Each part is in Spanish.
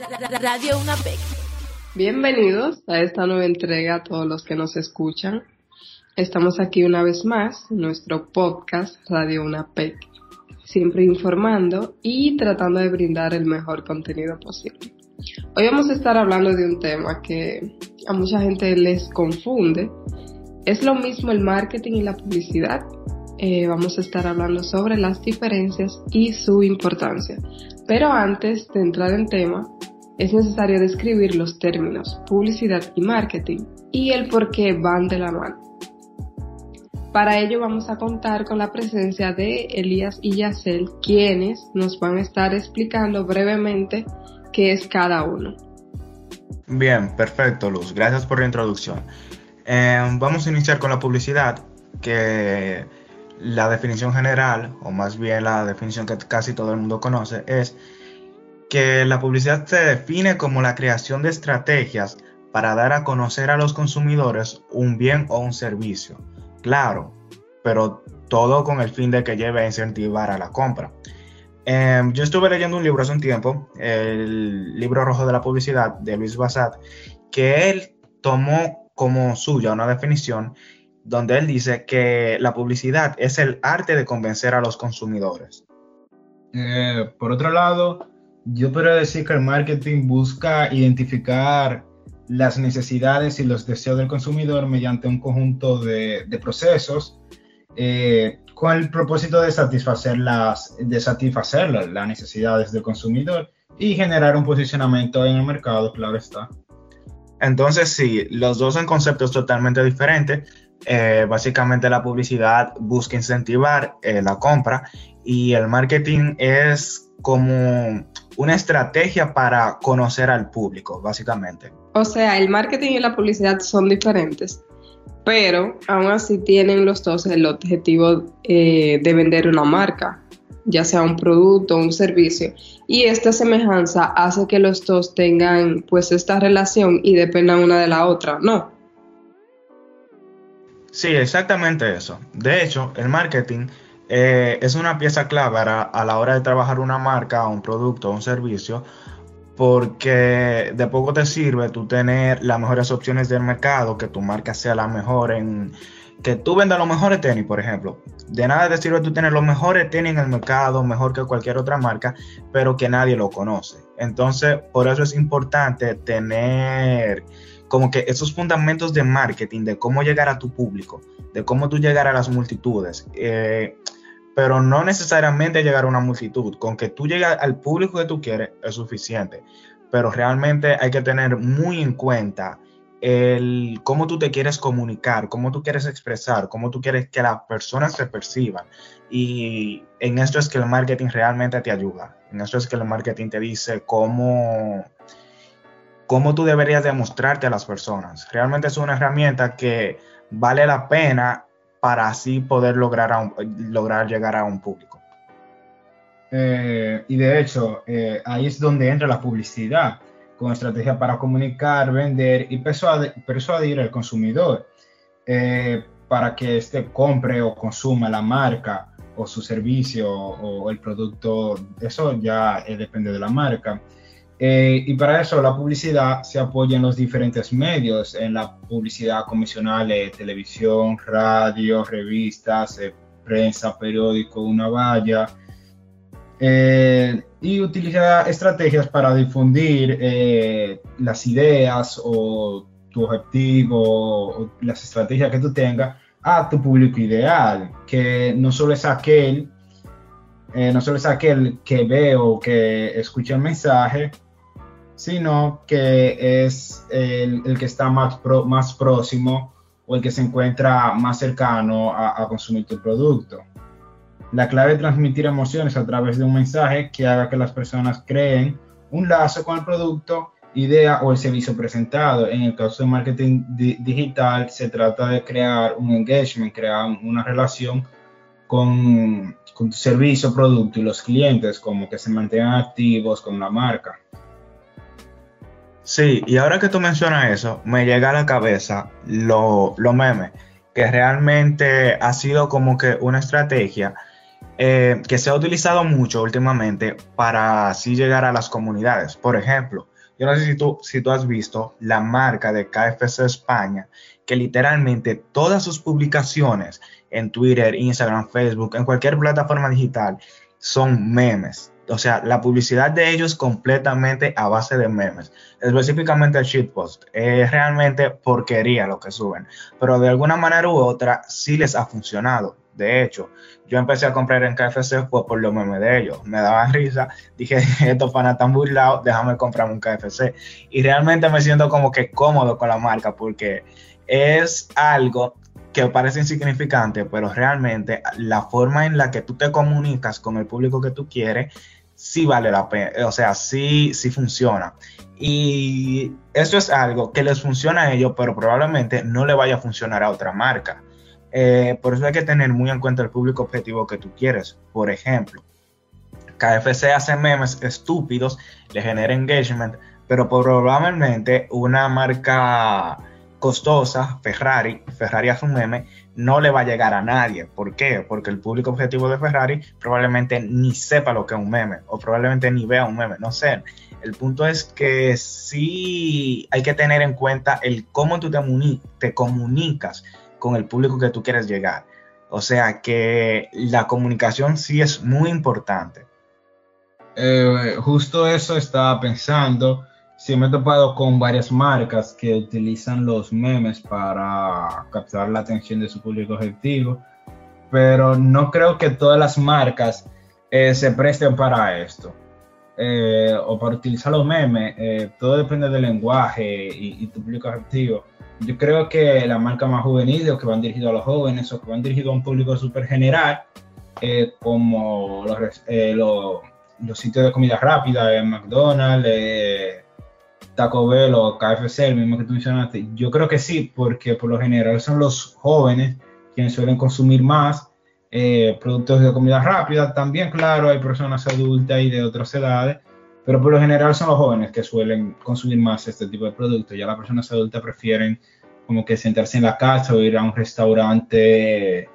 Radio UNAPEC. Bienvenidos a esta nueva entrega a todos los que nos escuchan. Estamos aquí una vez más nuestro podcast Radio UNAPEC, siempre informando y tratando de brindar el mejor contenido posible. Hoy vamos a estar hablando de un tema que a mucha gente les confunde. ¿Es lo mismo el marketing y la publicidad? Eh, vamos a estar hablando sobre las diferencias y su importancia. Pero antes de entrar en tema, es necesario describir los términos publicidad y marketing y el por qué van de la mano. Para ello vamos a contar con la presencia de Elías y Yacel, quienes nos van a estar explicando brevemente qué es cada uno. Bien, perfecto Luz, gracias por la introducción. Eh, vamos a iniciar con la publicidad, que la definición general, o más bien la definición que casi todo el mundo conoce, es que la publicidad se define como la creación de estrategias para dar a conocer a los consumidores un bien o un servicio. Claro, pero todo con el fin de que lleve a incentivar a la compra. Em, yo estuve leyendo un libro hace un tiempo, el libro rojo de la publicidad de Luis Bassat, que él tomó como suya una definición donde él dice que la publicidad es el arte de convencer a los consumidores. Eh, por otro lado, yo puedo decir que el marketing busca identificar las necesidades y los deseos del consumidor mediante un conjunto de, procesos eh, con el propósito de satisfacer, las, de satisfacer las necesidades del consumidor y generar un posicionamiento en el mercado, claro está. Entonces, sí, los dos son conceptos totalmente diferentes. Eh, básicamente la publicidad busca incentivar eh, la compra y el marketing es como una estrategia para conocer al público, básicamente. O sea, el marketing y la publicidad son diferentes, pero aún así tienen los dos el objetivo eh, de vender una marca, ya sea un producto o un servicio. Y esta semejanza hace que los dos tengan pues esta relación y dependan una de la otra, ¿no? Sí, exactamente eso. De hecho, el marketing eh, es una pieza clave a, la hora de trabajar una marca, un producto, un servicio, porque de poco te sirve tú tener las mejores opciones del mercado, que tu marca sea la mejor en que tú vendas los mejores tenis, por ejemplo. De nada te sirve tú tener los mejores tenis en el mercado, mejor que cualquier otra marca, pero que nadie lo conoce. Entonces, por eso es importante tener como que esos fundamentos de marketing, de cómo llegar a tu público, de cómo tú llegar a las multitudes. Eh, pero no necesariamente llegar a una multitud. Con que tú llegues al público que tú quieres es suficiente. Pero realmente hay que tener muy en cuenta el cómo tú te quieres comunicar, cómo tú quieres expresar, cómo tú quieres que las personas te perciban. Y en esto es que el marketing realmente te ayuda. En esto es que el marketing te dice cómo, cómo tú deberías demostrarte a las personas. Realmente es una herramienta que vale la pena para así poder lograr, lograr llegar a un público. Eh, y de hecho, eh, ahí es donde entra la publicidad, con estrategia para comunicar, vender y persuadir, al consumidor eh, para que éste compre o consuma la marca o su servicio o, el producto. Eso ya depende de la marca. Eh, y para eso la publicidad se apoya en los diferentes medios, en la publicidad convencional, de televisión, radio, revistas, eh, prensa, periódico, una valla, eh, y utiliza estrategias para difundir las ideas o tu objetivo o las estrategias que tú tengas a tu público ideal, que no solo es aquel, no solo es aquel que ve o que escucha el mensaje, sino que es el, que está más, más próximo o el que se encuentra más cercano a, consumir tu producto. La clave es transmitir emociones a través de un mensaje que haga que las personas creen un lazo con el producto, idea o el servicio presentado. En el caso de marketing digital, se trata de crear un engagement, crear una relación con, con tu servicio, producto y los clientes, como que se mantengan activos con la marca. Sí, y ahora que tú mencionas eso, me llega a la cabeza lo, lo memes, que realmente ha sido como que una estrategia eh, que se ha utilizado mucho últimamente para así llegar a las comunidades. Por ejemplo, yo no sé si tú, si tú has visto la marca de KFC España, que literalmente todas sus publicaciones en Twitter, Instagram, Facebook, en cualquier plataforma digital, son memes. O sea, la publicidad de ellos completamente a base de memes. Específicamente el shitpost. Es realmente porquería lo que suben. Pero de alguna manera u otra sí les ha funcionado. De hecho, yo empecé a comprar en KFC fue por los memes de ellos. Me daban risa. Dije, estos panas están burlados, déjame comprarme un KFC. Y realmente me siento como que cómodo con la marca porque es algo que parece insignificante, pero realmente la forma en la que tú te comunicas con el público que tú quieres, sí vale la pena, o sea, sí, sí funciona. Y eso es algo que les funciona a ellos, pero probablemente no le vaya a funcionar a otra marca. Eh, por eso hay que tener muy en cuenta el público objetivo que tú quieres. Por ejemplo, KFC hace memes estúpidos, le genera engagement, pero probablemente una marca costosa, Ferrari, Ferrari hace un meme, no le va a llegar a nadie. ¿Por qué? Porque el público objetivo de Ferrari probablemente ni sepa lo que es un meme o probablemente ni vea un meme, no sé. El punto es que sí hay que tener en cuenta el cómo tú te, te comunicas con el público que tú quieres llegar. O sea que la comunicación sí es muy importante. Eh, justo eso estaba pensando sí me he topado con varias marcas que utilizan los memes para captar la atención de su público objetivo, pero no creo que todas las marcas eh, se presten para esto. Eh, o para utilizar los memes, eh, todo depende del lenguaje y, tu público objetivo. Yo creo que la marca más juvenil o que van dirigidos a los jóvenes o que van dirigidos a un público súper general, como los, los, sitios de comida rápida, McDonald's, Taco Bell o KFC, el mismo que tú mencionaste? Yo creo que sí, porque por lo general son los jóvenes quienes suelen consumir más eh, productos de comida rápida. También, claro, hay personas adultas y de otras edades, pero por lo general son los jóvenes que suelen consumir más este tipo de productos. Ya las personas adultas prefieren como que sentarse en la casa o ir a un restaurante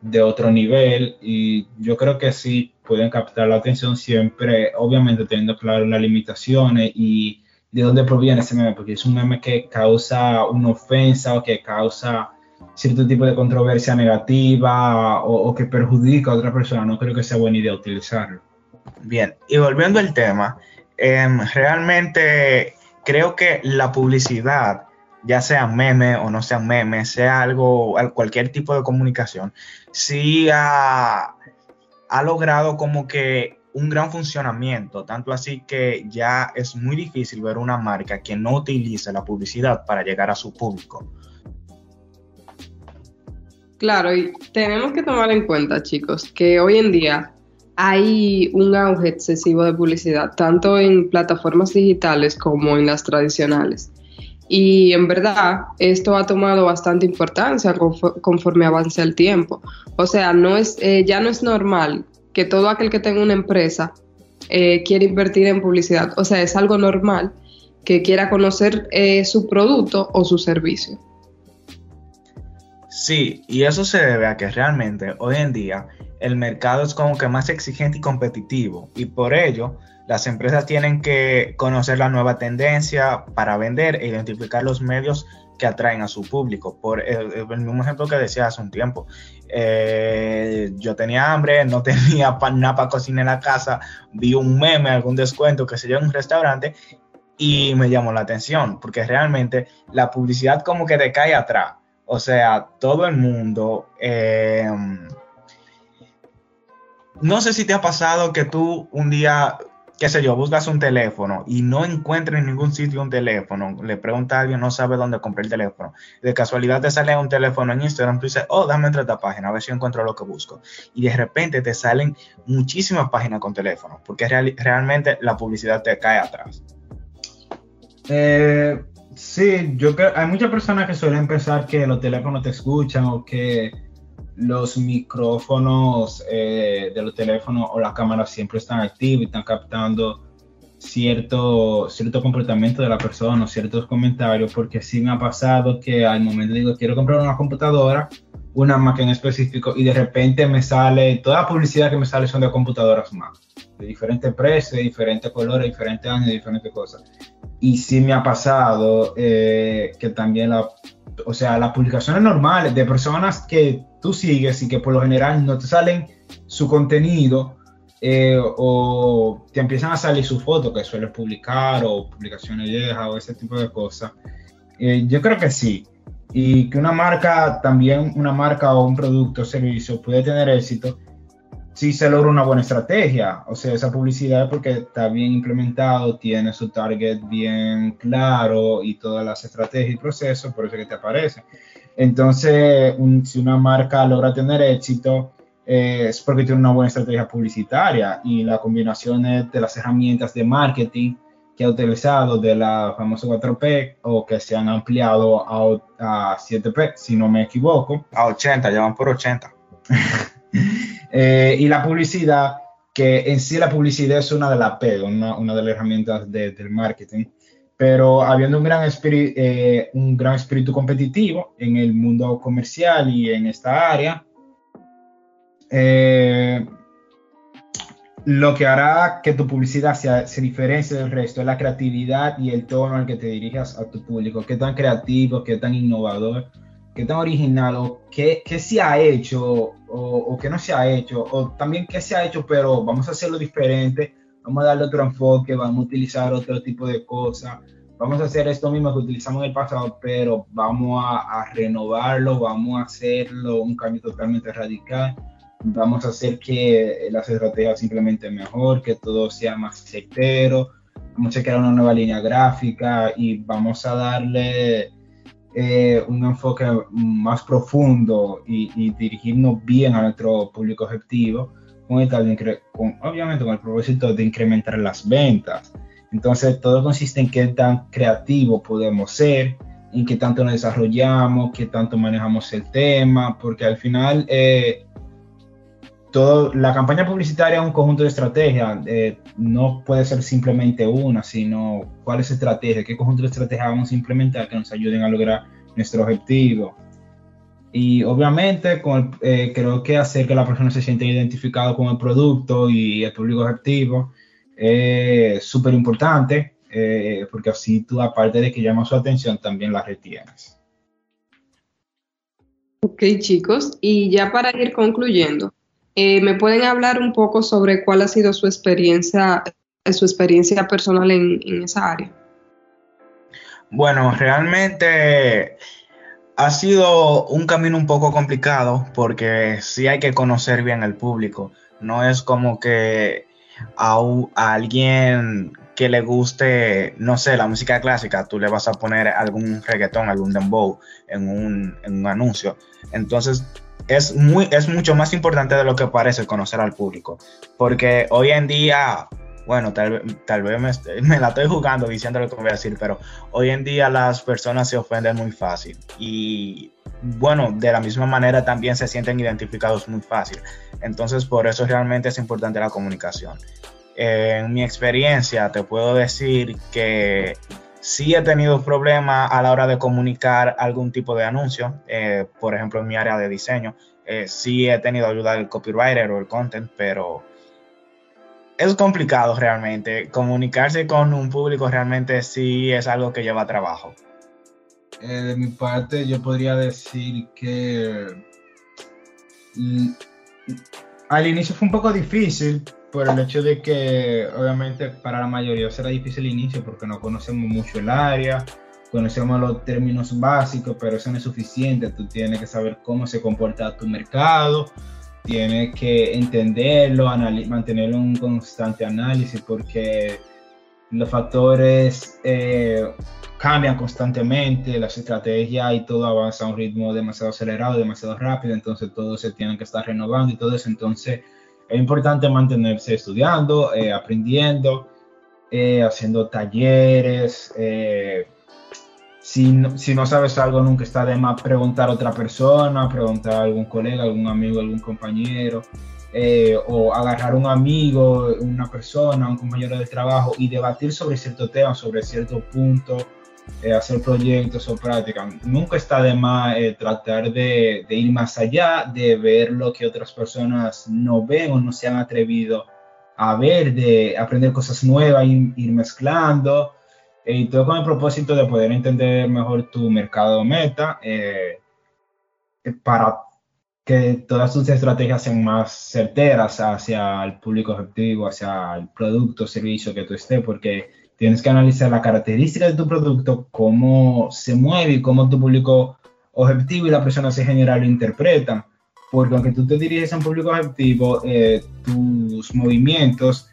de otro nivel y yo creo que sí pueden captar la atención siempre, obviamente teniendo claro las limitaciones y de dónde proviene ese meme, porque es un meme que causa una ofensa o que causa cierto tipo de controversia negativa o, que perjudica a otra persona, no creo que sea buena idea utilizarlo. Bien, y volviendo al tema, em, realmente creo que la publicidad, ya sea meme o no sea meme, sea algo, cualquier tipo de comunicación, sí ha logrado como que un gran funcionamiento, tanto así que ya es muy difícil ver una marca que no utilice la publicidad para llegar a su público. Claro, y tenemos que tomar en cuenta, chicos, que hoy en día hay un auge excesivo de publicidad, tanto en plataformas digitales como en las tradicionales. Y en verdad, esto ha tomado bastante importancia conforme avanza el tiempo. O sea, no es, eh, ya no es normal que todo aquel que tenga una empresa eh, quiere invertir en publicidad. O sea, es algo normal que quiera conocer eh, su producto o su servicio. Sí, y eso se debe a que realmente hoy en día el mercado es como que más exigente y competitivo y por ello las empresas tienen que conocer la nueva tendencia para vender e identificar los medios que atraen a su público. Por el, mismo ejemplo que decía hace un tiempo, eh, yo tenía hambre, no tenía nada para cocinar en la casa, vi un meme, algún descuento, que se yo, en un restaurante y me llamó la atención, porque realmente la publicidad como que te cae atrás. O sea, todo el mundo... Eh, no sé si te ha pasado que tú un día qué sé yo, buscas un teléfono y no encuentras en ningún sitio un teléfono, le pregunta a alguien, no sabe dónde compré el teléfono, de casualidad te sale un teléfono en Instagram, tú dices, oh, dame entrar a esta página, a ver si encuentro lo que busco. Y de repente te salen muchísimas páginas con teléfono, porque realmente la publicidad te cae atrás. Eh, sí, yo creo, hay muchas personas que suelen pensar que los teléfonos te escuchan o que los micrófonos eh, de los teléfonos o las cámaras siempre están activos y están captando cierto, cierto comportamiento de la persona o ciertos comentarios, porque sí me ha pasado que al momento digo quiero comprar una computadora una marca en específico y de repente me sale, toda la publicidad que me sale son de computadoras Mac, de diferentes precios, de diferentes colores, diferentes años, de diferentes cosas. Y sí me ha pasado eh, que también la, o sea, las publicaciones normales de personas que tú sigues y que por lo general no te salen su contenido eh, o te empiezan a salir sus fotos que sueles publicar o publicaciones viejas o ese tipo de cosas. Eh, yo creo que sí y que una marca, también una marca o un producto o servicio puede tener éxito si se logra una buena estrategia. O sea, esa publicidad es porque está bien implementado, tiene su target bien claro y todas las estrategias y procesos, por eso que te aparece. Entonces, si una marca logra tener éxito, eh, es porque tiene una buena estrategia publicitaria y la combinación de las herramientas de marketing que ha utilizado de la famosa 4P o que se han ampliado a, 7P, si no me equivoco. A 80, ya van por 80. Eh, y la publicidad, que en sí la publicidad es una de las P, una, una de las herramientas del marketing, pero habiendo un gran, espíritu, eh, un gran espíritu competitivo en el mundo comercial y en esta área, eh, lo que hará que tu publicidad se diferencie del resto es la creatividad y el tono al que te dirijas a tu público. Qué tan creativo, qué tan innovador, qué tan original, o qué, qué se ha hecho, o, qué no se ha hecho, o también qué se ha hecho, pero vamos a hacerlo diferente, vamos a darle otro enfoque, vamos a utilizar otro tipo de cosas. Vamos a hacer esto mismo que utilizamos en el pasado, pero vamos a, a renovarlo, vamos a hacerlo un cambio totalmente radical. Vamos a hacer que las estrategias simplemente mejor, que todo sea más certero, vamos a crear una nueva línea gráfica y vamos a darle eh, un enfoque más profundo y, dirigirnos bien a nuestro público objetivo, con el con, obviamente con el propósito de incrementar las ventas. Entonces, todo consiste en qué tan creativo podemos ser, en qué tanto nos desarrollamos, qué tanto manejamos el tema, porque al final eh, la campaña publicitaria es un conjunto de estrategias, eh, no puede ser simplemente una, sino cuál es estrategia, qué conjunto de estrategias vamos a implementar que nos ayuden a lograr nuestro objetivo. Y obviamente eh, creo que hacer que la persona se sienta identificada con el producto y el público objetivo es súper importante, eh, porque así tú, aparte de que llama su atención, también la retienes. Ok, chicos, y ya para ir concluyendo, eh, ¿Me pueden hablar un poco sobre cuál ha sido su experiencia, su experiencia personal en, esa área? Bueno, realmente ha sido un camino un poco complicado porque sí hay que conocer bien al público. No es como que a, alguien que le guste, no sé, la música clásica, tú le vas a poner algún reggaetón, algún dembow en un anuncio. Entonces, es, muy, es mucho más importante de lo que parece conocer al público. Porque hoy en día, bueno, tal, tal vez me, la estoy jugando diciendo lo que voy a decir, pero hoy en día las personas se ofenden muy fácil. Y bueno, de la misma manera también se sienten identificados muy fácil. Entonces, por eso realmente es importante la comunicación. En mi experiencia, te puedo decir que Sí he tenido problemas a la hora de comunicar algún tipo de anuncio, eh, por ejemplo en mi área de diseño. Eh, sí he tenido ayuda del copywriter o el content, pero es complicado realmente. Comunicarse con un público realmente sí es algo que lleva trabajo. Eh, de mi parte, yo podría decir que al inicio fue un poco difícil por el hecho de que obviamente para la mayoría será difícil el inicio porque no conocemos mucho el área, conocemos los términos básicos, pero eso no es suficiente. Tú tienes que saber cómo se comporta tu mercado, tienes que entenderlo, mantenerlo en un constante análisis porque los factores eh, cambian constantemente, las estrategias y todo avanza a un ritmo demasiado acelerado, demasiado rápido, entonces todo se tiene que estar renovando y todo eso. Entonces es importante mantenerse estudiando, eh, aprendiendo, eh, haciendo talleres. Eh, si, no, sabes algo, nunca está de más preguntar a otra persona, preguntar a algún colega, algún amigo, algún compañero, o agarrar un amigo, una persona, un compañero de trabajo y debatir sobre cierto tema, sobre cierto punto eh, hacer proyectos o prácticas, nunca está de más eh, tratar de, ir más allá, de ver lo que otras personas no ven o no se han atrevido a ver, de aprender cosas nuevas, ir, ir mezclando, y todo con el propósito de poder entender mejor tu mercado meta para que todas tus estrategias sean más certeras hacia el público objetivo, hacia el producto o servicio que tú estés, porque tienes que analizar la característica de tu producto, cómo se mueve y cómo tu público objetivo y la persona en general lo interpretan. Porque aunque tú te diriges a un público objetivo, eh, tus movimientos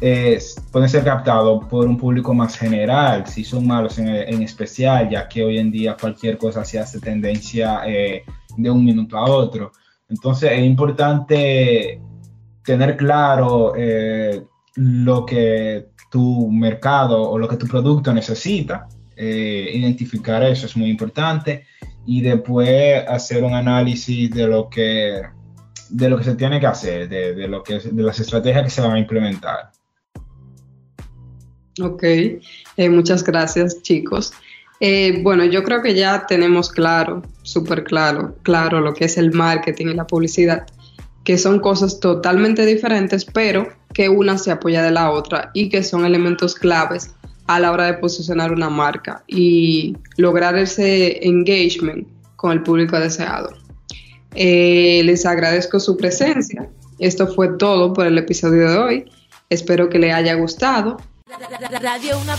eh, pueden ser captados por un público más general, si son malos en, especial, ya que hoy en día cualquier cosa se hace tendencia eh, de un minuto a otro. Entonces es importante tener claro lo que tu mercado o lo que tu producto necesita, eh, identificar eso es muy importante y después hacer un análisis de lo que de lo que se tiene que hacer, de, lo que de las estrategias que se van a implementar. Ok, eh, muchas gracias chicos. Eh, bueno, yo creo que ya tenemos claro, súper claro, claro lo que es el marketing y la publicidad, que son cosas totalmente diferentes, pero que una se apoya de la otra y que son elementos claves a la hora de posicionar una marca y lograr ese engagement con el público deseado. Eh, les agradezco su presencia. Esto fue todo por el episodio de hoy. Espero que le haya gustado. Radio Una